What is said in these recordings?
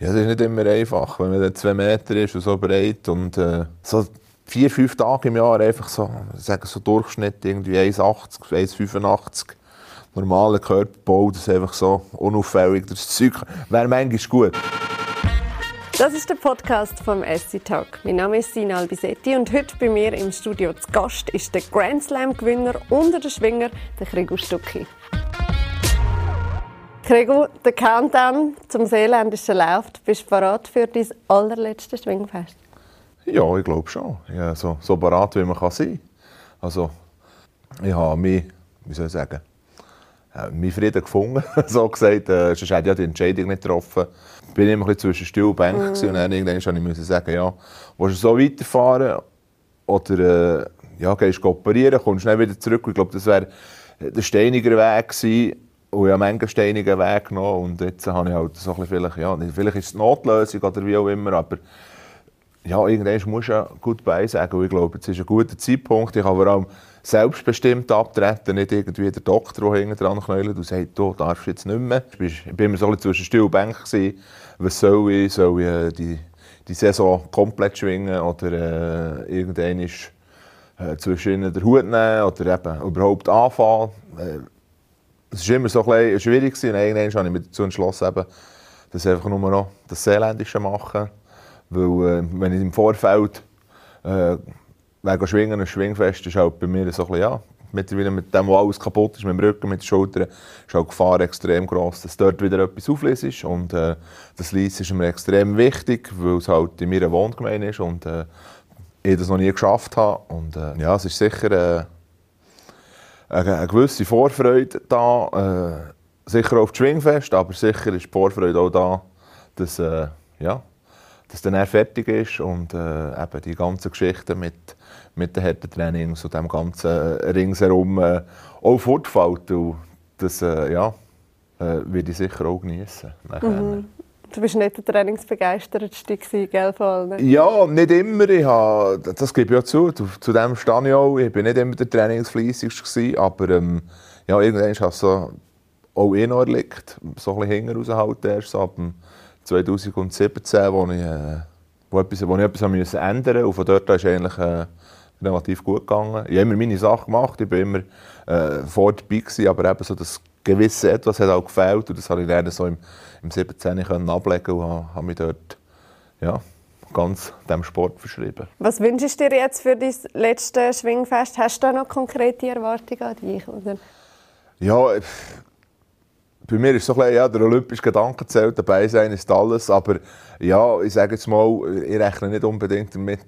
Ja, das ist nicht immer einfach, wenn man dann zwei Meter ist und so breit und äh, so vier, fünf Tage im Jahr einfach so, sagen so Durchschnitt irgendwie 1,80, 1,85 normaler Körperbau, das ist einfach so unauffällig, das Zeug wäre manchmal gut. Das ist der Podcast vom SC Talk. Mein Name ist Sina Albisetti und heute bei mir im Studio zu Gast ist der Grand Slam Gewinner unter den Schwinger, der Gregor Stucki. Gregor, der Countdown zum Seeländischen läuft. Bist du bereit für dein allerletztes Schwingfest? Ja, ich glaube schon. Ja, so, so bereit, wie man kann sein kann. Also, ich habe mich, wie soll ich sagen, äh, meinen Frieden gefunden, so gesagt. Äh, sonst hätte ich ja die Entscheidung nicht getroffen. Ich war immer ein bisschen zwischen Stuhl und Bank mm. und dann irgendwann musste ich sagen, ja, willst du so weiterfahren oder äh, ja, gehst du operieren, kommst schnell wieder zurück. Ich glaube, das wäre der steinigere Weg gewesen. Und habe manchmal steinigen Weg genommen und jetzt habe ich halt so ein vielleicht, ja, vielleicht ist es Notlösung oder wie auch immer, aber ja, irgendwann muss ja gut sagen. Ich glaube, jetzt ist ein guter Zeitpunkt. Ich kann vor allem selbstbestimmt abtreten, nicht irgendwie der Doktor, der hinten dran knäuelt und sagt, du darfst jetzt nicht mehr. Ich war immer so zwischen Stuhl und Bank. Was soll ich? Soll ich äh, die, die Saison komplett schwingen oder äh, irgendwann ist, äh, zwischen den Hut nehmen oder eben überhaupt anfangen? Es war immer so ein schwierig. Und irgendwann habe ich mich dazu entschlossen, dass einfach nur noch das Seeländische machen weil, äh, wenn ich im Vorfeld äh, wegen Schwingen und Schwingfest ist halt bei mir so ein bisschen, ja, mittlerweile mit dem, wo alles kaputt ist, mit dem Rücken, mit den Schultern, ist halt die Gefahr extrem groß, dass dort wieder etwas auflöst ist. Und äh, das Lies ist mir extrem wichtig, weil es halt in meiner Wohngemeinde ist und äh, ich das noch nie geschafft habe. Und äh, ja, es ist sicher äh, eine, gewisse Vorfreude da, äh, sicher auf das Schwingfest, aber sicher ist die Vorfreude auch da, dass, äh, ja, dass dann fertig ist und äh, eben die ganzen Geschichten mit, mit den harten Trainings und dem ganzen ringsherum äh, auch fortfällt. Und das äh, ja, äh, werde ich sicher auch genießen. Mhm. Du bist nicht der trainingsbegeistertste gell, von allen? Ja, nicht immer. Ich habe, das gebe ich ja zu. Zu dem stehe ich auch. Ich bin nicht immer der trainingsfleissigste, aber ähm, ja, irgendwann ist es so auch eh noch erlebt. So ein bisschen hinten raushalten erst ab dem 2017, wo ich, äh, wo etwas, wo ich etwas ändern musste. Und von dort ist eigentlich äh, relativ gut gegangen. Ich habe immer meine Sachen gemacht, ich war immer äh, vor dabei, gewesen, aber eben so das gewisse Etwas hat auch gefehlt und das habe ich dann so im, im 17. können ablegen und habe, habe mich dort ja, ganz dem Sport verschrieben. Was wünschst du dir jetzt für dein letztes Schwingfest? Hast du da noch konkrete Erwartungen an dich? Oder? Ja, bei mir ist so ein bisschen, ja, der olympische Gedanke zählt, dabei sein ist alles, aber ja, ich sage jetzt mal, ich rechne nicht unbedingt damit,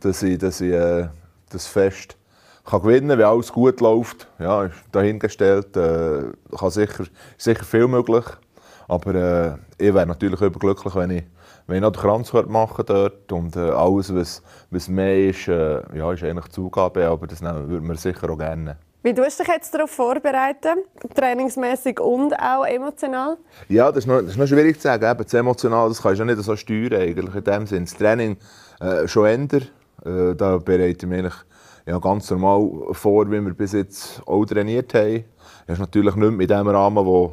dass ich, dass ich äh, das Fest kann gewinnen wenn alles gut läuft. Ja, ist dahingestellt, äh, kann sicher, sicher viel möglich, aber äh, ich wäre natürlich überglücklich, wenn ich, wenn ich noch den Kranz machen dort und äh, alles, was, was mehr ist, äh, ja, ist eigentlich Zugabe, aber das würde man sicher auch gerne. Wie tust du dich jetzt darauf vorbereiten? Trainingsmäßig und auch emotional? Ja, das ist noch, das ist noch schwierig zu sagen. Eben, das emotional das kannst du nicht so steuern. Eigentlich. In dem Sinne. Das Training äh, schon ändern. Äh, da bereite ich mich ja, ganz normal vor, wie wir bis jetzt auch trainiert haben. Das ist natürlich nicht mehr in dem Rahmen, wo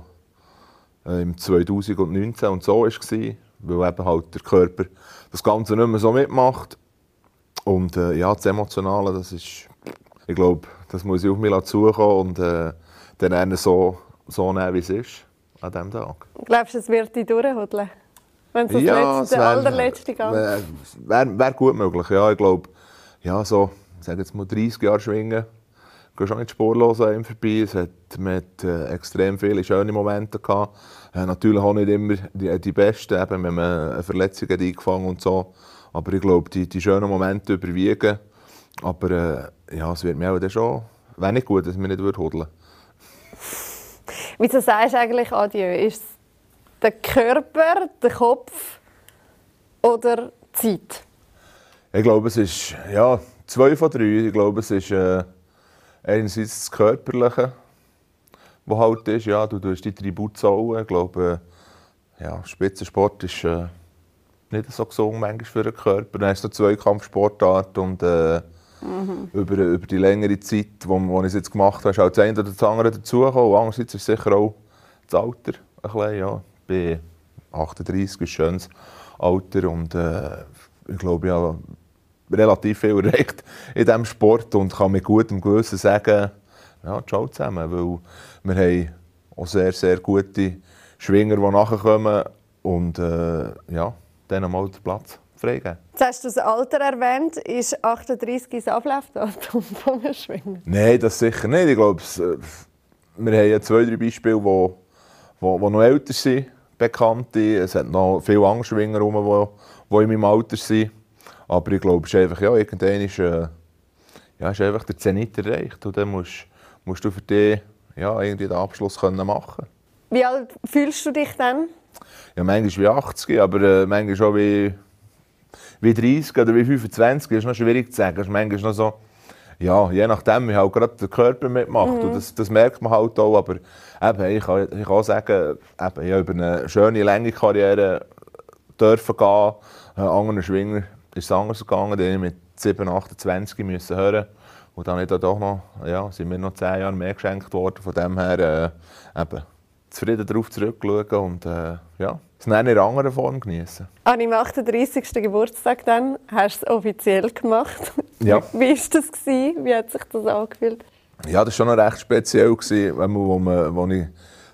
äh, im 2019 und so war, weil eben halt der Körper das Ganze nicht mehr so mitmacht. Und äh, ja, das Emotionale, das ist, ich glaube, das muss ich auf mich zukommen und äh, dann so, so nehmen, wie es ist an diesem Tag. Glaubst du, es wird dich durchhudeln? Wenn es das ja, letzte, wär, allerletzte Gang Wäre wär, wär gut möglich, ja. Ich glaube, ja, so, sage jetzt mal 30 Jahre schwingen, gehst auch nicht spurlos an ihm vorbei. Es hat mit äh, extrem viele schöne Momente gehabt. Äh, natürlich auch nicht immer die, die besten, eben, wenn man eine Verletzung hat eingefangen und so. Aber ich glaube, die, die schönen Momente überwiegen. Aber äh, ja, es wird mir auch dann schon wenig gut, dass wir nicht hudeln. Wieso sagst du eigentlich Adieu? Ist es der Körper, der Kopf oder die Zeit? Ich glaube, es ist ja, zwei von drei. Ich glaube, es ist äh, einerseits das Körperliche, das halt ist. Ja, du tust die Tribut zahlen. Ich glaube, äh, ja, Spitzensport ist äh, nicht so gesund manchmal für den Körper. Dann hast du Zweikampfsportart und äh, mhm. über, über die längere Zeit, wo, wo ich es jetzt gemacht habe, ist auch das eine oder das andere dazugekommen. andererseits ist sicher auch das Alter ein bisschen, ja. Ich bin 38 ist ein schönes Alter und äh, ich glaube, habe relativ viel erreicht in diesem Sport und kann mit gutem Gewissen sagen, ja, ciao zusammen, weil wir haben auch sehr, sehr gute Schwinger, die nachkommen und äh, ja, denen mal den Platz freigeben. Jetzt hast du das Alter erwähnt. Ist 38 das Ablaufdatum von einem Schwinger? Nein, das sicher nicht. Ich glaube, äh, wir haben ja zwei, drei Beispiele, die wo, wo, wo noch älter sind, Bekannte. Es hat noch viele andere Schwinger rum, die, die in meinem Alter sind. Aber ich glaube, es ist einfach, ja, irgendwann ist, äh, ja, ist einfach der Zenit erreicht. Und dann musst, musst du für dich ja, irgendwie den Abschluss können machen Wie alt fühlst du dich dann? Ja, manchmal wie 80, aber äh, manchmal auch wie, wie 30 oder wie 25. Das ist noch schwierig zu sagen. Das ist manchmal noch so, ja, je nachdem, wie halt gerade der Körper mitmacht. Mhm. Und das, das, merkt man halt auch. Aber eben, ich, kann, ich kann sagen, eben, ich habe über eine schöne, lange Karriere dürfen gehen. Ein anderer Schwinger ist es anders gegangen. Ich mit 7, 28 müssen hören. Und dann da doch noch, ja, sind mir noch 10 Jahre mehr geschenkt worden. Von dem her, äh, eben, zufrieden darauf zurückschauen und äh, ja, es in einer anderen Form genießen. An deinem 38. Geburtstag dann hast du es offiziell gemacht. Ja. Wie war das? Gewesen? Wie hat sich das angefühlt? Ja, das war schon noch recht speziell. Gewesen, wo man, wo ich,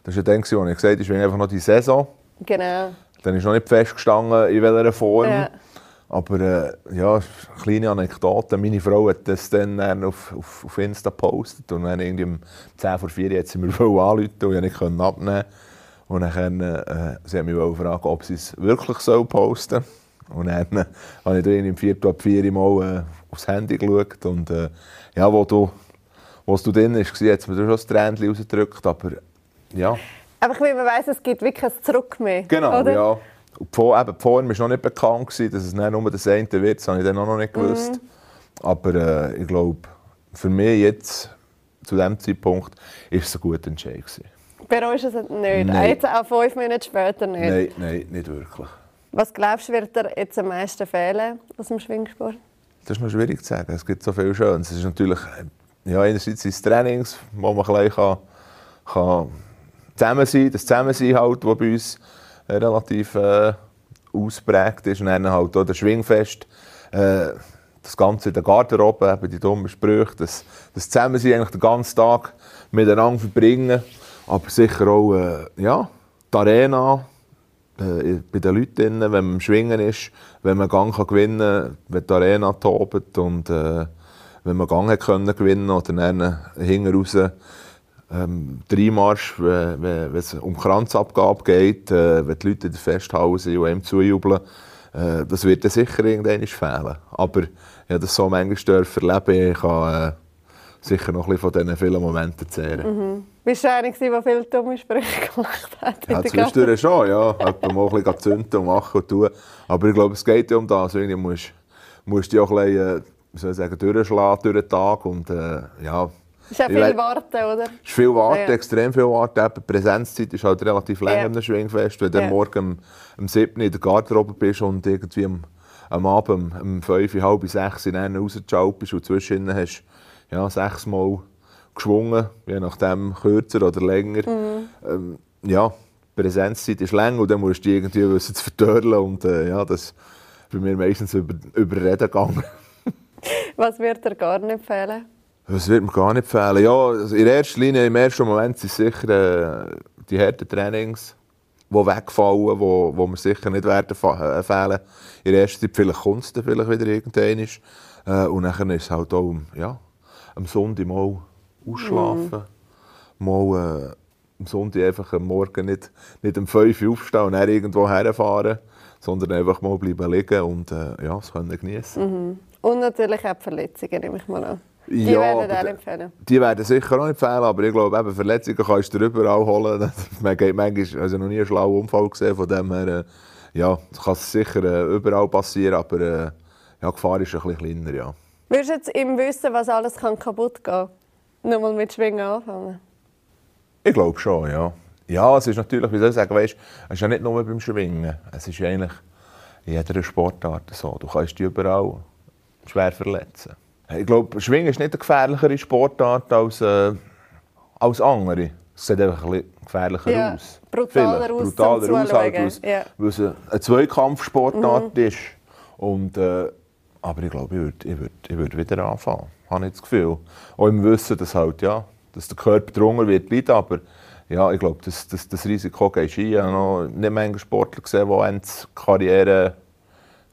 das war dann, wo ich gesagt habe, ich will einfach noch die Saison. Genau. Dann ist noch nicht festgestanden, in welcher Form. Ja. Aber äh, ja, kleine Anekdote. Meine Frau hat das dann auf, auf, auf Insta gepostet. Und dann irgendwie um 10 vor 4 hat sie mir anrufen und ich nicht abnehmen Und dann äh, sie hat mich gefragt, ob sie es wirklich so posten soll. Und dann äh, habe ich dann im 4 ab 4 Mal äh, aufs Handy geschaut. Und äh, ja, wo du, wo du drin warst, hat es mir schon das Tränchen rausgedrückt. Aber ja. Einfach weil man weiss, es gibt wirklich ein Zurück mehr. Genau, oder? ja. Und die, Form, eben, die Form war noch nicht bekannt, gewesen, dass es nicht nur das eine wird. Das habe ich dann auch noch nicht gewusst. Mhm. Aber äh, ich glaube, für mich jetzt, zu diesem Zeitpunkt, ist es ein guter Entscheid. Gewesen. Bereust du es nicht? Nein. Jetzt auch fünf Minuten später nicht? Nein, nein, nicht wirklich. Was glaubst du, wird dir jetzt am meisten fehlen aus dem Schwingsport? Das ist noch schwierig zu sagen. Es gibt so viel Schönes. Es ist natürlich, ja, einerseits sind Trainings, wo man gleich kann, kann zusammen sein, das Zusammensein halt, das bei uns relativ äh, ausprägt ist. Und dann halt auch das Schwingfest. Äh, das Ganze in der Garderobe, eben die dummen Sprüche, das, das Zusammensein eigentlich den ganzen Tag miteinander verbringen. Aber sicher auch äh, ja, die Arena, äh, bei den Leuten, wenn man Schwingen ist, wenn man Gang kann gewinnen kann, wenn die Arena tobt und äh, wenn man Gang können gewinnen oder dann hinten raus ähm, Dreimarsch, wenn, wenn es um Kranzabgabe geht, äh, wenn die Leute in der Festhalle sind und ihm zujubeln, äh, das wird dann sicher irgendwann fehlen. Aber ja, das so manchmal erleben, ich kann äh, sicher noch ein bisschen von diesen vielen Momenten zehren. Mhm. Bist du einer, der viele dumme Sprüche gemacht hat? Ja, zwischendurch schon, ja. Etwa mal ein bisschen zünden und machen und tun. Aber ich glaube, es geht ja um das. Irgendwie musst, musst du auch ein bisschen, äh, wie soll ich sagen, durchschlagen durch den Tag und äh, ja, ist ja viel Warten, oder? Es ist viel Warten, ja. extrem viel Warten. Die Präsenzzeit ist halt relativ lang ja. im Schwingfest. Wenn du ja. morgen um, um 7 in der Garderobe bist und irgendwie am, am Abend um 5, halb 6 in einen rausgeschaut bist und zwischen hast ja, sechsmal geschwungen, je nachdem kürzer oder länger. Mhm. Ähm, ja, die Präsenzzeit ist lang und dann musst du die irgendwie wissen zu vertörlen und äh, ja, das ist bei mir meistens über, über Reden gegangen. Was wird dir gar nicht fehlen? Das wird mir gar nicht fehlen. Ja, also in erster Linie, im ersten Moment sind sicher äh, die harten Trainings, die wegfallen, wo, wo mir sicher nicht werden äh, fehlen. In der ersten Zeit vielleicht Kunst vielleicht wieder irgendwann ist. Äh, und dann ist es halt auch ja, am Sonntag mal ausschlafen. Mm. Mal äh, am Sonntag einfach am Morgen nicht, nicht um 5 Uhr aufstehen und dann irgendwo herfahren, sondern einfach mal bleiben liegen und äh, ja, es können genießen. Mhm. Und natürlich auch die Verletzungen, nehme ich mal an. Die ja, werden auch nicht fehlen. Die werden sicher auch nicht fehlen, aber ich glaube, eben, Verletzungen kannst du überall holen. Man geht manchmal, also noch nie einen schlauen Unfall gesehen, von dem her, äh, ja, das kann sicher äh, überall passieren, aber äh, ja, die Gefahr ist ein bisschen kleiner, ja. Würdest du jetzt im Wissen, was alles kann kaputt gehen kann, nochmal mit Schwingen anfangen? Ich glaube schon, ja. Ja, es ist natürlich, wie soll ich sagen, weißt, es ist ja nicht nur beim Schwingen, es ist eigentlich in jeder Sportart so. Du kannst dich überall schwer verletzen. Ich glaube, Schwingen ist nicht eine gefährlichere Sportart als, äh, als andere. es sieht einfach ein bisschen gefährlicher Ja, aus. brutaler Vielleicht. aus zum Brutaler aus, halt, ja. Mhm. weil es eine Zweikampfsportart ist. Und, äh, aber ich glaube, ich würde ich würd, ich würd wieder anfangen, habe ich das Gefühl. Auch im Wissen, dass, halt, ja, dass der Körper drunter wird leiden, aber ja, ich glaube, das, das, das Risiko geht ein. Ich habe noch nicht Menge Sportler gesehen, die Ende Karriere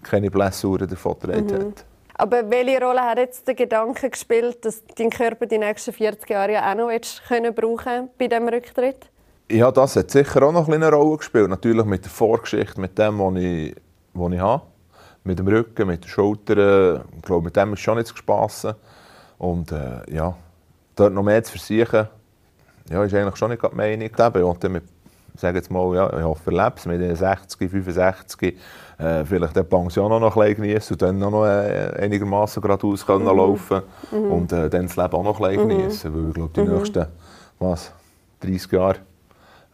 keine Blessuren davon getragen Mhm. haben. Aber welche Rolle hat jetzt der Gedanke gespielt, dass dein Körper die nächsten 40 Jahre ja auch noch können brauchen bei diesem Rücktritt? Ja, das hat sicher auch noch eine Rolle gespielt. Natürlich mit der Vorgeschichte, mit dem, was ich, was ich habe. Mit dem Rücken, mit den Schultern. Ich glaube, mit dem ist schon nicht zu spassen. Und äh, ja, dort noch mehr zu versuchen, ja, ist eigentlich schon nicht die Meinung. Eben, und dann sage jetzt mal, ja, ich hoffe, es mit den 60, 65, äh, vielleicht die Pension auch noch ein bisschen genießen und dann auch noch äh, einigermaßen geradeaus können laufen und äh, dann das Leben auch noch ein bisschen genießen. Weil ich glaube, die nächsten was, 30 Jahre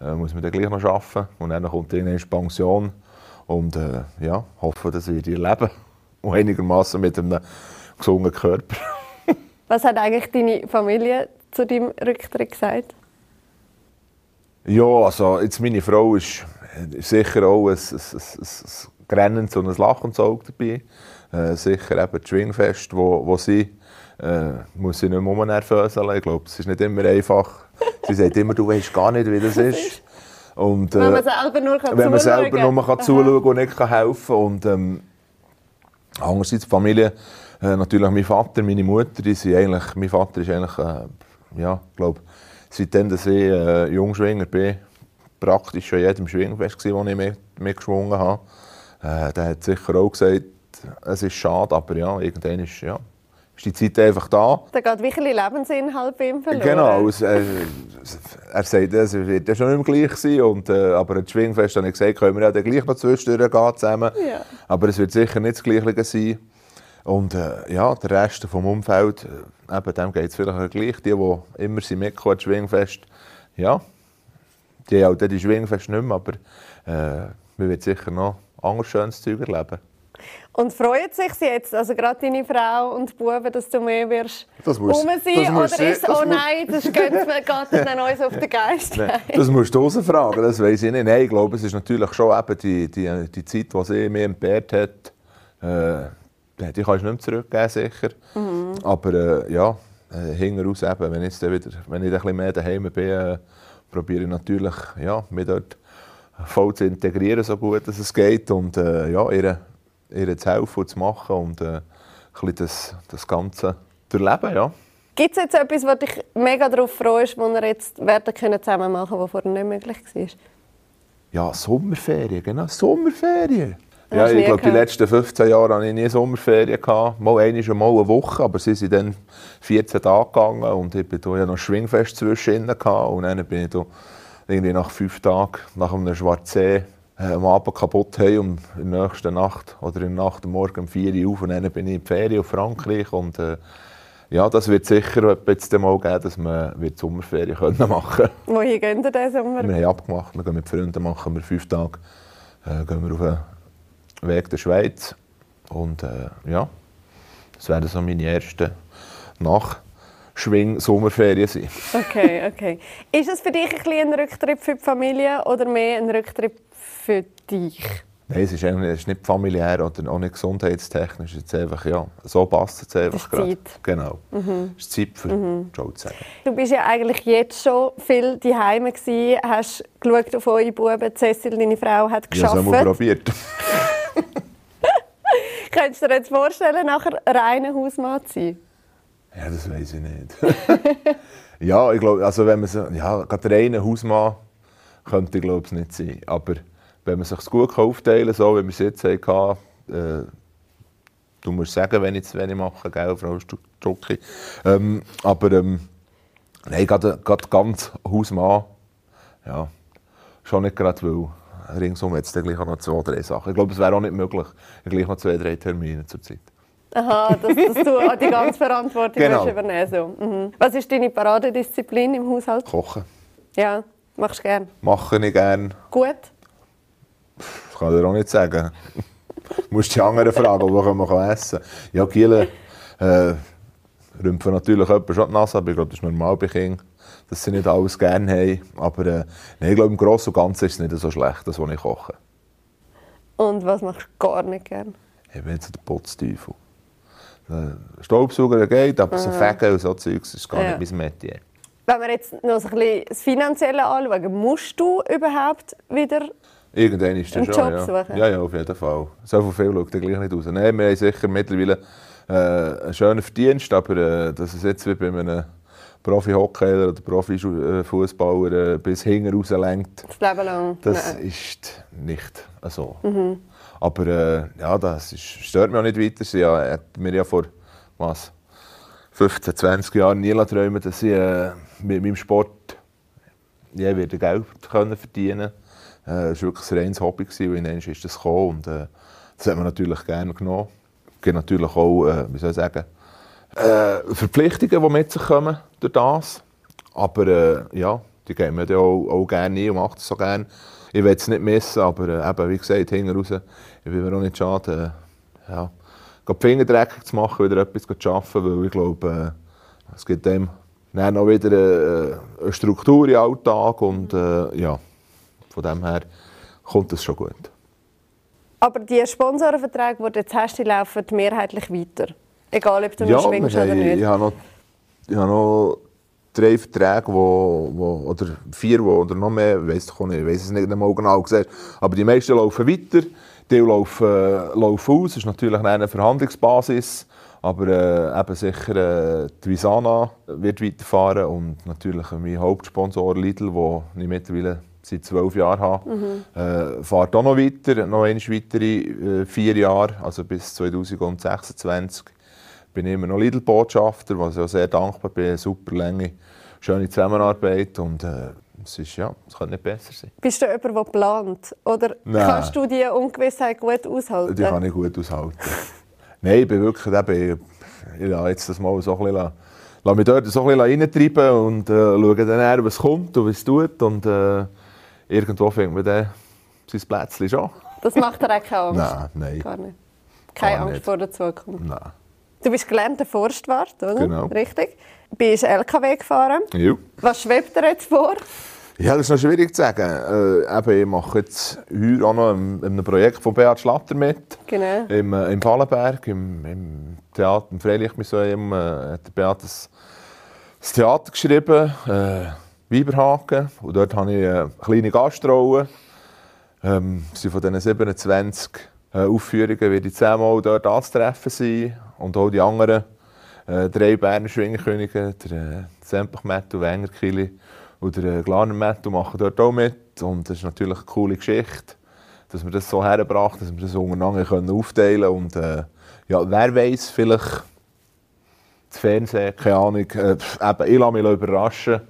äh, muss man dann gleich noch arbeiten und dann kommt irgendwann die Pension und äh, ja, hoffe, dass ich erleben und einigermaßen mit einem gesunden Körper. Was hat eigentlich deine Familie zu deinem Rücktritt gesagt? Ja, also jetzt meine Frau ist sicher auch ein, ein, ein, ein Grennens und ein lachendes Auge dabei. Äh, sicher eben das Schwingfest, wo, wo sie äh, muss sie nicht mehr umnervöseln. Ich glaube, es ist nicht immer einfach. Sie sagt immer, du weißt gar nicht, wie das ist. Und, äh, Wenn man selber nur kann wenn man zuschauen selber nur kann Aha. zuschauen und nicht kann helfen kann. Und, ähm, andererseits die Familie, äh, natürlich mein Vater, meine Mutter, die sind eigentlich, mein Vater ist eigentlich, äh, ja, ich glaube, seitdem dass ich äh, Jungschwinger bin, praktisch schon jedem Schwingfest gewesen, wo ich mit, mitgeschwungen habe. Äh, der hat sicher auch gesagt, es ist schade, aber ja, irgendwann ist, ja, ist die Zeit einfach da. Da geht wirklich Lebensinhalt bei ihm verloren. Genau, es, äh, er sagt, es wird ja schon nicht mehr gleich sein. Und, äh, aber ein Schwingfest habe ich gesagt, können wir ja dann gleich noch zwischendurch gehen zusammen. Ja. Aber es wird sicher nicht das Gleiche sein. Und äh, ja, der Rest vom Umfeld, äh, eben, dem geht es vielleicht auch gleich. Die, die immer sind mitgekommen, Schwingfest, ja, die haben dann die Schwingfest nicht mehr, aber äh, man wird sicher noch anderes schönes Zeug erleben. Und freuen sich sie jetzt, also gerade deine Frau und die Buben, dass du mehr wirst Das muss- rum sein? das muss Oder ist es, oh nein, das geht, dann uns auf den Geist? Nein, das musst du rausfragen, das weiß ich nicht. Nein, ich glaube, es ist natürlich schon eben die, die, die Zeit, die sie mir entbehrt hat, äh, die kannst du nicht mehr zurückgeben, sicher. Aber äh, ja, äh, hinten raus eben, wenn ich, wieder, wenn ich ein bisschen mehr daheim bin, äh, probiere ich natürlich, ja, mich dort voll zu integrieren, so gut dass es geht und äh, ja, ihr, ihr zu helfen und zu machen und äh, ein bisschen das, das Ganze zu erleben, ja. Gibt es jetzt etwas, wo dich mega darauf freust, was wir jetzt werden können zusammen machen können, was vorher nicht möglich war? Ja, Sommerferien, genau, Sommerferien. Ja, ich glaube, die letzten 15 Jahre hatte ich nie Sommerferien. Gehabt. Mal eine ist mal eine Woche, aber sie sind dann 14 Tage gegangen und ich war ja noch Schwingfest zwischen ihnen. Und dann bin ich da irgendwie nach fünf Tagen, nach einem Schwarzsee, äh, am Abend kaputt heim und in der nächsten Nacht oder in der Nacht am Morgen um 4 Uhr auf und dann bin ich in die Ferien auf Frankreich und äh, ja, das wird sicher jetzt mal geben, dass wir wird Sommerferien können machen können. Wohin gehen wir diesen Sommer? Wir haben abgemacht, wir gehen mit Freunden, machen wir fünf Tage, äh, gehen wir auf den Weg der Schweiz. Und äh, ja, das werden so meine ersten Nachschwing-Sommerferien sein. Okay, okay. Ist es für dich ein, bisschen ein Rücktritt für die Familie oder mehr ein Rücktritt für dich? Nein, es ist, eigentlich- es ist nicht familiär oder auch nicht gesundheitstechnisch. Es ist einfach, ja, so passt es einfach gerade. Zeit. Genau. Es ist Zeit für Ciao zu sagen. Du bist ja eigentlich jetzt schon viel daheim gsi, hast geschaut auf eure Buben. Cecil, deine Frau, hat Ich habe es geschafft. einmal probiert. Könntest du dir jetzt vorstellen, nachher reiner Hausmann zu sein? Ja, das weiß ich nicht. ja, ich glaube, also wenn man so, ja, gerade reiner Hausmann könnte ich glaube nicht sein. Aber wenn man sich gut aufteilen so wie wir es jetzt hatten, äh, du musst sagen, wenn ich wenn mache, gell, Frau Strucki. Ähm, aber ähm, nein, gerade, gerade ganz Hausmann, ja, schon nicht gerade, weil ringsum jetzt gleich noch zwei, drei Sachen. Ich glaube, es wäre auch nicht möglich, gleich noch zwei, drei Termine zur Zeit. Aha, dass, dass du auch die ganze Verantwortung Genau. übernehmen so. mhm. Was ist deine Paradedisziplin im Haushalt? Kochen Ja, machst du gern. mache ich gerne. Gut? Das kann ich dir auch nicht sagen. Du musst die anderen fragen, wo man essen kann. Ja, Giele äh, rümpfen natürlich jemand schon die Nase, aber ich glaube, das ist normal bei Kindern. Dass sie nicht alles gerne haben. Aber äh, nein, ich glaube, im Großen und Ganzen ist es nicht so schlecht, das, was ich koche. Und was machst du gar nicht gerne? Ich bin jetzt der Putzteufel. Der Staubsauger geht, aber so Fegen und so Zeugs ist gar Ja. nicht mein Metier. Wenn wir jetzt noch so ein bisschen das Finanzielle anschauen, musst du überhaupt wieder Irgendwann ist das Einen schon, Job ja. suchen? Ja, ja, auf jeden Fall. So viel schaut er gleich nicht raus. Nein, wir haben sicher mittlerweile äh, einen schönen Verdienst, aber äh, dass es jetzt wie bei einem Profi-Hockeyler oder Profi-Fußballer äh, bis hinten rauslenkt, das Leben lang? das Nein. ist nicht so. Aber äh, ja, das ist, stört mich auch nicht weiter. Sie ja, hat mir ja vor was, 15, 20 Jahren nie träumen, dass ich äh, mit meinem Sport ja, wieder Geld können verdienen konnte. Äh, es war wirklich ein reines Hobby, gewesen, und dann ist das gekommen. Und, äh, das hat man natürlich gerne genommen. Es gibt natürlich auch, äh, wie soll ich sagen, äh, Verpflichtungen, die mit sich kommen durch das. Aber äh, ja, die geben wir auch, auch gerne ein und macht es so gerne. Ich will es nicht missen, aber äh, eben, wie gesagt, hinten raus, ich will mir auch nicht schade, äh, ja, die Finger dreckig zu machen, wieder etwas zu arbeiten, weil ich glaube, äh, es gibt dem dann auch wieder äh, eine Struktur im Alltag und äh, ja, von dem her kommt es schon gut. Aber die Sponsorenverträge, die du jetzt hast, die laufen mehrheitlich weiter. Egal, ob du noch schwingst oder nicht. Ich habe noch, ich habe noch drei Verträge, wo, wo, oder vier wo, oder noch mehr, ich weiss, nicht, ich weiss es nicht einmal genau gesagt. Aber die meisten laufen weiter, die laufen, äh, laufen aus. Das ist natürlich eine Verhandlungsbasis. Aber äh, eben sicher äh, die Visana wird weiterfahren und natürlich mein Hauptsponsor Lidl, den ich mittlerweile seit zwölf Jahren habe, äh, fährt auch noch weiter, noch einmal weitere äh, vier Jahre, also bis 2026 bin immer noch Lidl-Botschafter, was ich auch sehr dankbar bin. Eine super lange, schöne Zusammenarbeit und äh, es ist, ja, es könnte nicht besser sein. Bist du jemand, der plant? Oder Nein. kannst du die Ungewissheit gut aushalten? Die kann ich gut aushalten. Nein, ich bin wirklich, eben, ich, ich lasse jetzt das mal so ein bisschen, lasse- mich dort so ein bisschen reintreiben und äh, schaue dann, eher, was kommt und was es tut und äh, irgendwo findet man dann sein Plätzchen schon. Das macht dir auch keine Angst? Nein, nein, Gar nicht. Keine Gar Angst nicht. vor der Zukunft. nein. Du bist gelernter Forstwart, oder? Genau. Richtig. Bist LKW gefahren. Ja. Was schwebt dir jetzt vor? Ja, das ist noch schwierig zu sagen. Äh, eben, ich mache jetzt heuer auch noch in in einem Projekt von Beat Schlatter mit. Genau. Im, äh, im Pallenberg, im, im Theater, im Freilichtmuseum, äh, hat Beat das, das Theater geschrieben, äh, Weiberhaken. Und dort habe ich eine kleine Gastrolle. Ähm, sind von diesen 27 äh, Aufführungen werde ich zehnmal dort anzutreffen sein. Und auch die anderen äh, drei Berner Schwingerkönige, der äh, Sempach-Metto, Wengerkili und der äh, Glaner Metto machen dort auch mit. Und das ist natürlich eine coole Geschichte, dass wir das so hergebracht dass wir das untereinander können aufteilen können. Und äh, ja, wer weiß, vielleicht das Fernsehen, keine Ahnung. Äh, eben, ich lasse mich überraschen.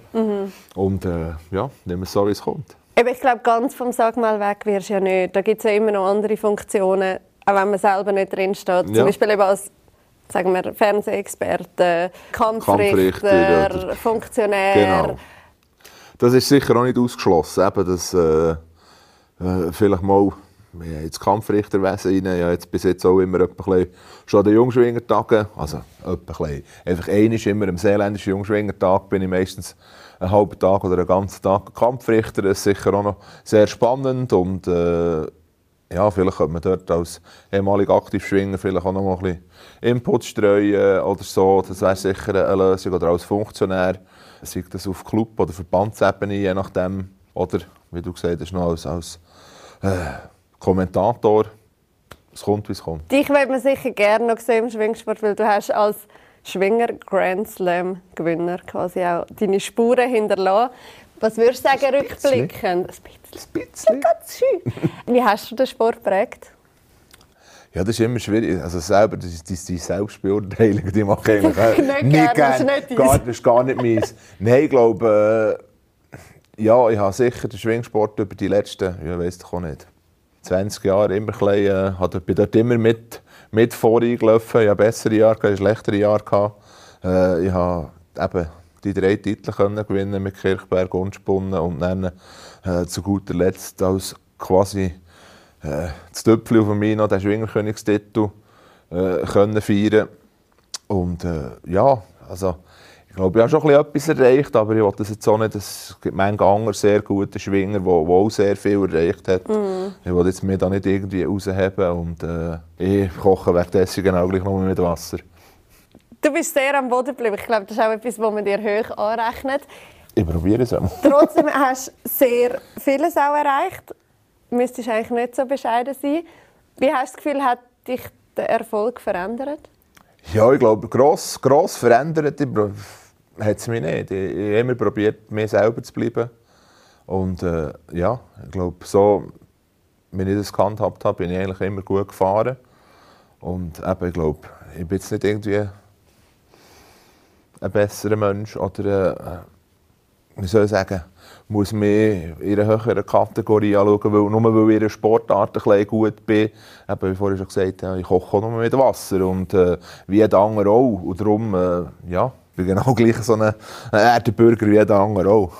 Und äh, ja, nehmen wir es so, wie es kommt. Eben, ich glaube, ganz vom Sag mal weg wirst du ja nicht. Da gibt es ja immer noch andere Funktionen, auch wenn man selber nicht drinsteht. Zum Ja. Beispiel eben als sagen wir, Fernsehexperte, Kampfrichter, Kampfrichter Funktionär. Genau. Das ist sicher auch nicht ausgeschlossen, eben, dass äh, äh, vielleicht mal haben ins Kampfrichterwesen rein. Ja, jetzt bis jetzt auch immer etwa schon an den Jungschwingertagen, also etwa ein bisschen, einfach einmal immer am seeländischen Jungschwingertag bin ich meistens einen halben Tag oder einen ganzen Tag Kampfrichter. Das ist sicher auch noch sehr spannend und äh, ja, vielleicht könnte man dort als ehemaliger Aktivschwinger vielleicht auch noch mal ein bisschen Input streuen oder so. Das wäre sicher eine Lösung. Oder als Funktionär, sei das auf Club- oder Verbandsebene, je nachdem. Oder, wie du gesagt hast, noch als, als äh, Kommentator. Es kommt, wie es kommt. Dich will man sicher gerne noch sehen im Schwingsport, weil du hast als Schwinger Grand Slam Gewinner quasi auch deine Spuren hinterlassen. Was würdest du sagen, rückblickend? Ein bisschen. Ein bisschen. Ganz schön. Wie hast du den Sport geprägt? Ja, das ist immer schwierig. Also selber, das ist die, die Selbstbeurteilung, die mache ich eigentlich Nicht nie gern, das ist nicht gar, Das ist gar nicht meins. Nein, ich glaube, äh, ja, ich habe sicher den Schwingsport über die letzten, ja, weiss ich auch nicht, 20 Jahre immer ein bisschen, äh, bin dort immer mit, mit voreingelaufen. Ich hatte bessere Jahre, schlechtere Jahre. Äh, ich habe eben die drei Titel können gewinnen mit Kirchberg und Spunnen und dann äh, zu guter Letzt als quasi äh, das Töpfchen auf mich noch den Schwingerkönigstitel äh, können feiern und äh, ja, also ich ich glaube, ich habe schon etwas erreicht, aber ich wollte das jetzt auch nicht. Es gibt manche andere sehr gute Schwinger, die, die auch sehr viel erreicht haben. Mm. Ich wollte jetzt mir da nicht irgendwie rausheben und äh, ich koche währenddessen genau gleich nur mit Wasser. Du bist sehr am Boden geblieben. Ich glaube, das ist auch etwas, was man dir hoch anrechnet. Ich probiere es auch. Trotzdem hast du sehr vieles auch erreicht. Du müsstest eigentlich nicht so bescheiden sein. Wie hast du das Gefühl, hat dich der Erfolg verändert? Ja, ich glaube, gross, gross verändert hat es mich nicht. Ich, ich habe immer probiert, mir selber zu bleiben. Und äh, ja, ich glaube, so, wenn ich das gehandhabt habe, bin ich eigentlich immer gut gefahren. Und eben, ich glaube, ich bin jetzt nicht irgendwie ein besserer Mensch oder, äh, wie soll ich sagen, muss mich in einer höheren Kategorie anschauen, weil, nur weil ich in einer Sportart ein gut bin. Eben, wie vorhin schon gesagt, ja, ich koche auch nur mit Wasser und äh, wie jeder andere auch. Und darum, äh, ja, ich bin genau gleich so ein Erdenbürger wie jeder andere auch.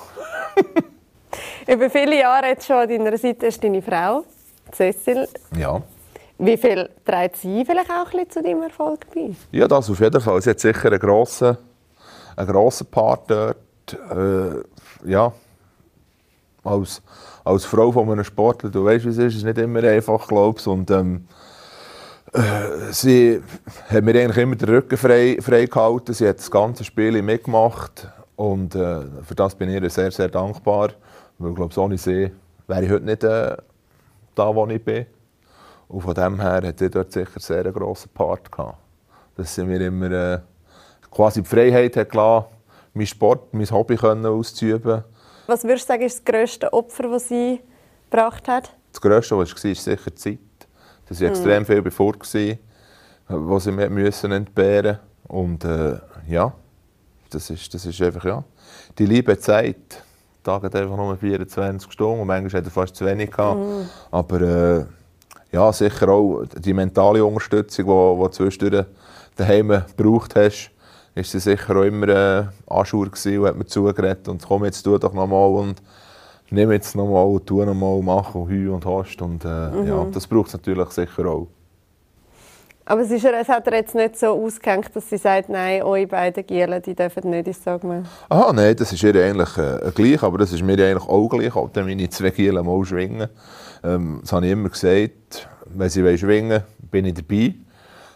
Über viele Jahre jetzt schon an deiner Seite ist deine Frau, Cecil. Ja. Wie viel trägt sie vielleicht auch ein bisschen zu deinem Erfolg bei? Ja, das auf jeden Fall. Sie hat sicher einen grossen, einen grossen Part dort. Äh, ja, als, als Frau von einem Sportler, du weißt, wie es ist, ist nicht immer einfach, glaubst Und ähm, äh, sie hat mir eigentlich immer den Rücken frei, frei gehalten. Sie hat das ganze Spiel mitgemacht und äh, für das bin ich ihr sehr, sehr dankbar. Weil ich glaube, ohne sie wäre ich heute nicht äh, da, wo ich bin. Und von dem her hat sie dort sicher sehr einen grossen Part gehabt. Dass sie mir immer äh, quasi die Freiheit hat gelassen, meinen Sport, mein Hobby können auszuüben was würdest du sagen, ist das grösste Opfer, das sie gebracht hat? Das grösste, was war, ist sicher die Zeit. Das war mhm. extrem viel bevor, was sie müssen entbehren Und äh, ja, das ist, das ist einfach, ja, die liebe Zeit. Tag hat einfach nur 24 Stunden und manchmal hat er fast zu wenig gehabt. Mhm. Aber äh, ja, sicher auch die mentale Unterstützung, die, die zwischendurch daheim gebraucht hast, ist sie sicher auch immer äh, Anschauer gewesen und hat mir zugeredet und komm jetzt tu doch nochmal und nimm jetzt nochmal und tu nochmal, mach und hü und hast und äh, mhm. ja, das braucht es natürlich sicher auch. Aber es, ist, es hat er jetzt nicht so ausgehängt, dass sie sagt, nein, eure beiden Gielen, die dürfen nicht ins Sagen. Ah, nein, das ist ihr eigentlich äh, gleich, aber das ist mir eigentlich auch gleich, auch wenn meine zwei Gielen mal schwingen. Ähm, das habe ich immer gesagt, wenn sie schwingen bin ich dabei.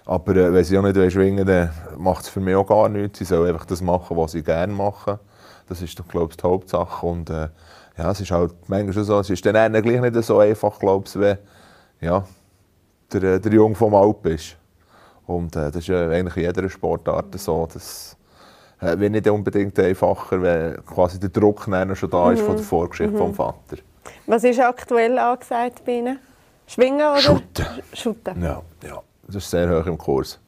Aber äh, wenn sie auch nicht schwingen dann macht es für mich auch gar nichts. Sie sollen einfach das machen, was sie gerne machen. Das ist, glaube ich, die Hauptsache. Und äh, ja, es ist halt manchmal schon so, es ist dann gleich nicht so einfach, ich, wie ja, der, äh, der Junge vom Alp ist. Und äh, das ist äh, eigentlich in jeder Sportart so. Das äh, wird nicht unbedingt einfacher, wenn quasi der Druck schon da ist mhm. von der Vorgeschichte mhm. vom Vater. Was ist aktuell angesagt bei Ihnen? Schwingen oder? Schutten. Schutten. Ja, ja. Das ist sehr hoch im Kurs.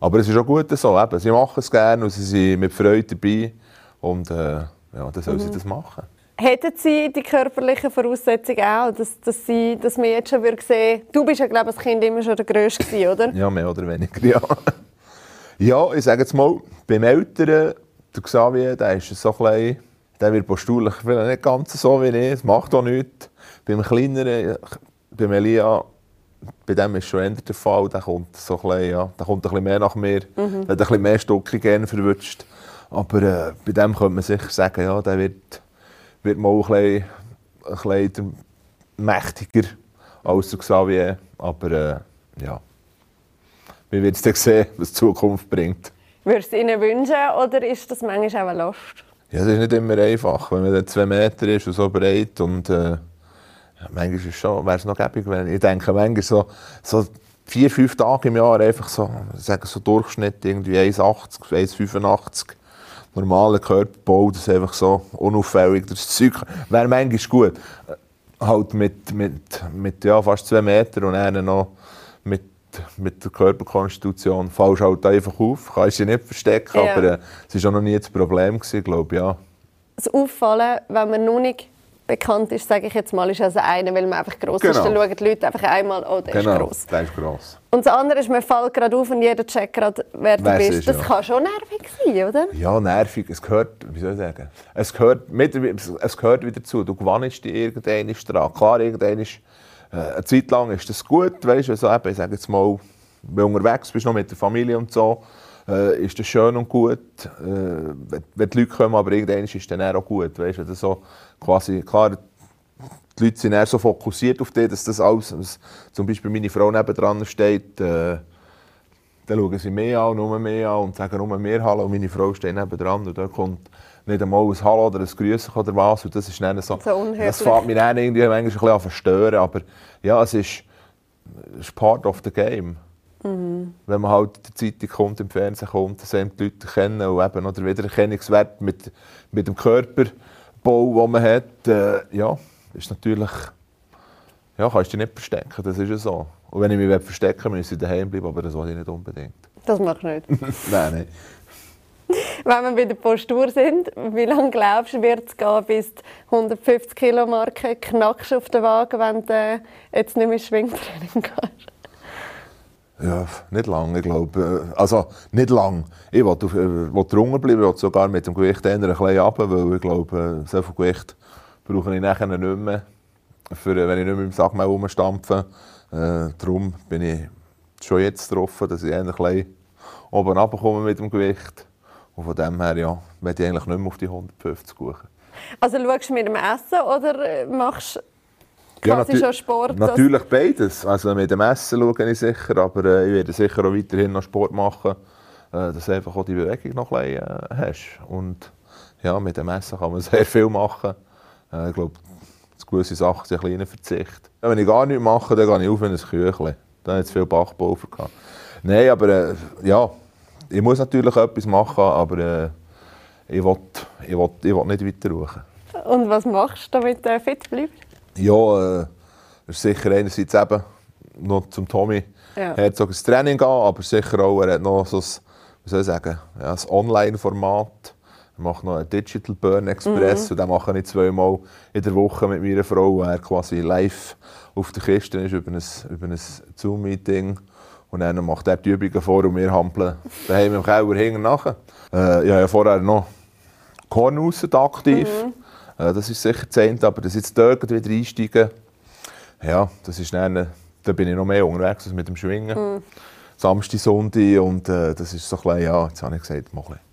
Aber es ist auch gut so. Eben. Sie machen es gerne und sie sind mit Freude dabei. Und äh, ja, dann sollen mhm. sie das machen. Hätten Sie die körperlichen Voraussetzungen auch, dass, dass, sie, dass man jetzt schon würde sehen Du bist ja, glaube ich, als Kind immer schon der Größte gewesen, oder? ja, mehr oder weniger, ja. ja, ich sage jetzt mal, beim Älteren, der Xavier, der ist so klein, der wird postulich vielleicht nicht ganz so wie ich, das macht auch nichts. Beim Kleineren, beim Elia, bei dem ist schon eher der Fall, der kommt, so ein bisschen, ja, der kommt ein bisschen mehr nach mir, mhm. der ein bisschen mehr Stücke gerne verwünscht. Aber äh, bei dem könnte man sicher sagen, ja, der wird, wird mal ein bisschen, ein bisschen mächtiger als der Xavier. Aber äh, ja, wir werden dann sehen, was die Zukunft bringt. Würdest du Ihnen wünschen oder ist das manchmal auch eine Last? Ja, es ist nicht immer einfach, wenn man dann zwei Meter ist und so breit und äh, manchmal wäre es noch gäbig, wenn ich denke, manchmal so, so vier, fünf Tage im Jahr einfach so, sagen so Durchschnitt irgendwie 1,80, 1,85 normaler Körperbau, das ist einfach so unauffällig, das Zeug wäre manchmal gut. Halt mit, mit, mit ja, fast zwei Metern und dann noch mit, mit der Körperkonstitution fallst halt einfach auf, kannst dich nicht verstecken, ja. aber äh, es war auch noch nie das Problem, glaube ich, ja. Das Auffallen, wenn man noch nicht bekannt ist, sage ich jetzt mal, ist also einer, weil man einfach gross genau. ist. Dann schauen die Leute einfach einmal, oh, der genau, ist gross. der ist gross. Und das andere ist, man fällt gerade auf und jeder checkt gerade, wer du bist. Ist, das ja. kann schon nervig sein, oder? Ja, nervig. Es gehört, wie soll ich sagen, es gehört, mit, es gehört wieder zu. Du gewannst dich irgendwann dran. Klar, irgendwann ist, äh, eine Zeit lang ist das gut, weißt du, also eben, ich sage jetzt mal, wenn du unterwegs bist, noch mit der Familie und so, äh, ist das schön und gut, äh, wenn, wenn die Leute kommen, aber irgendwann ist es dann auch gut, weißt du, so quasi, klar, die Leute sind eher so fokussiert auf dich, dass das alles, dass zum Beispiel meine Frau nebendran steht, äh, dann schauen sie mehr an, nur mehr an und sagen nur mehr Hallo. Und meine Frau steht nebendran und da kommt nicht einmal ein Hallo oder ein Grüßen oder was. Und das ist dann so, So das fängt mich dann irgendwie manchmal ein bisschen an verstören, aber ja, es ist, es ist part of the game. Wenn man halt der Zeitung kommt, im Fernsehen kommt, dass einem die Leute kennen und eben oder Wiedererkennungswert mit, mit dem Körperbau, den man hat, äh, ja, ist natürlich, ja, kannst du dich nicht verstecken, das ist ja so. Und wenn ich mich verstecken will, muss ich daheim bleiben, aber das will ich nicht unbedingt. Das machst du nicht. nein, nein. Wenn wir bei der Postur sind, wie lange glaubst du, wird es gehen, bis die 150 Kilo Marke knackst auf den Wagen, wenn du jetzt nicht mehr Schwingtraining gehst? Ja, nicht lange, ich glaube. äh, Also, nicht lang. Ich will, äh, will drunter bleiben, ich will sogar mit dem Gewicht eher ein bisschen runter, weil ich glaube, äh, so viel Gewicht brauche ich nachher nicht mehr, für, äh, wenn ich nicht mehr im Sack mehr rumstampfe. Äh, darum bin ich schon jetzt drauf, dass ich ein bisschen oben runterkomme mit dem Gewicht. Und von dem her, ja, werde ich eigentlich nicht mehr auf die 150 suchen. Also schaust du mit dem Essen oder äh, machst quasi natü- schon Sport? Natürlich beides. Also mit dem Essen schaue ich sicher, aber äh, ich werde sicher auch weiterhin noch Sport machen, äh, dass du einfach auch die Bewegung noch ein bisschen äh, hast. Und ja, mit dem Essen kann man sehr viel machen. Äh, ich glaube, gewisse Sachen sind ein kleiner Verzicht. Ja, wenn ich gar nichts mache, dann gehe ich auf in ein Küchlein. Da habe ich zu viel Bachpulver gehabt. Nein, aber äh, ja, ich muss natürlich etwas machen, aber äh, ich will, ich, will, ich will nicht weiter ruhen. Und was machst du, damit du fit bleibst? Ja, äh, es ist sicher einerseits eben noch zum Tommy Ja. Herzog ins Training gehen, aber sicher auch, er hat noch so ein, wie soll ich sagen, ja, ein Online-Format. Macht noch einen Digital Burn Express und den mache ich zweimal in der Woche mit meiner Frau, wo er quasi live auf der Kiste ist über ein, über ein Zoom-Meeting. Und dann macht er die Übungen vor und wir hampeln daheim im Keller hinten nachher. Äh, ich habe ja vorher noch Kornhausen aktiv. Äh, das ist sicher das eine, aber dass jetzt dort wieder einsteigen, ja, das ist dann, da bin ich noch mehr unterwegs als mit dem Schwingen. Samstag, Sonntag und äh, das ist so ein bisschen, ja, jetzt habe ich gesagt, mal ein bisschen,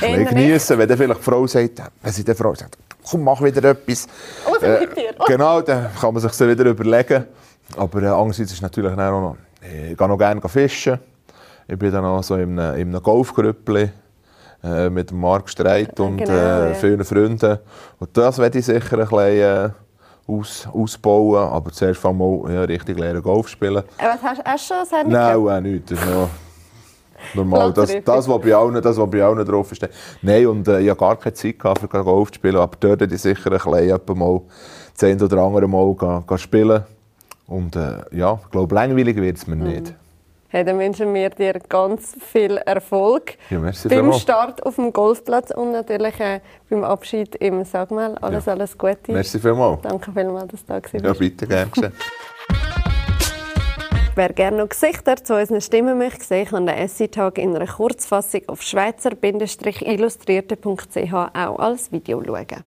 bisschen Eher geniessen. Wenn dann vielleicht die Frau sagt, wenn sie der Frau sagt, komm, mach wieder etwas. Mit dir. Genau, dann kann man sich das wieder überlegen. Aber äh, andererseits ist natürlich auch noch, ich gehe noch gerne fischen. Ich bin dann auch so in einem, in einem Golfgrüppli äh, mit Marc Streit und genau, äh, ja. vielen Freunden. Und das werde ich sicher ein bisschen äh, aus, ausbauen. Aber zuerst mal ja, richtig lernen Golf spielen. Äh, Was hast, du schon ein Nein, auch nicht. Das ist noch normal. Das, das, was bei allen, das, was bei allen drauf ist. Nein, und äh, ich hatte gar keine Zeit gehabt, für Golf zu spielen. Aber dort hätte ich sicher ein bisschen mal eine oder andere Mal gehen, gehen spielen. Und äh, ja, ich glaube, langweilig wird es mir Mhm. nicht. Hey, dann wünschen wir dir ganz viel Erfolg Ja, beim. Start auf dem Golfplatz und natürlich äh, beim Abschied im Sagmal. Alles, Ja. alles Gute. Merci vielmals. Danke vielmals, dass du da warst. Ja, bitte, gerne. Wer gerne noch Gesichter zu unseren Stimmen möchte sehen, kann den Essay-Tag in einer Kurzfassung auf schweizer-illustrierte.ch auch als Video schauen.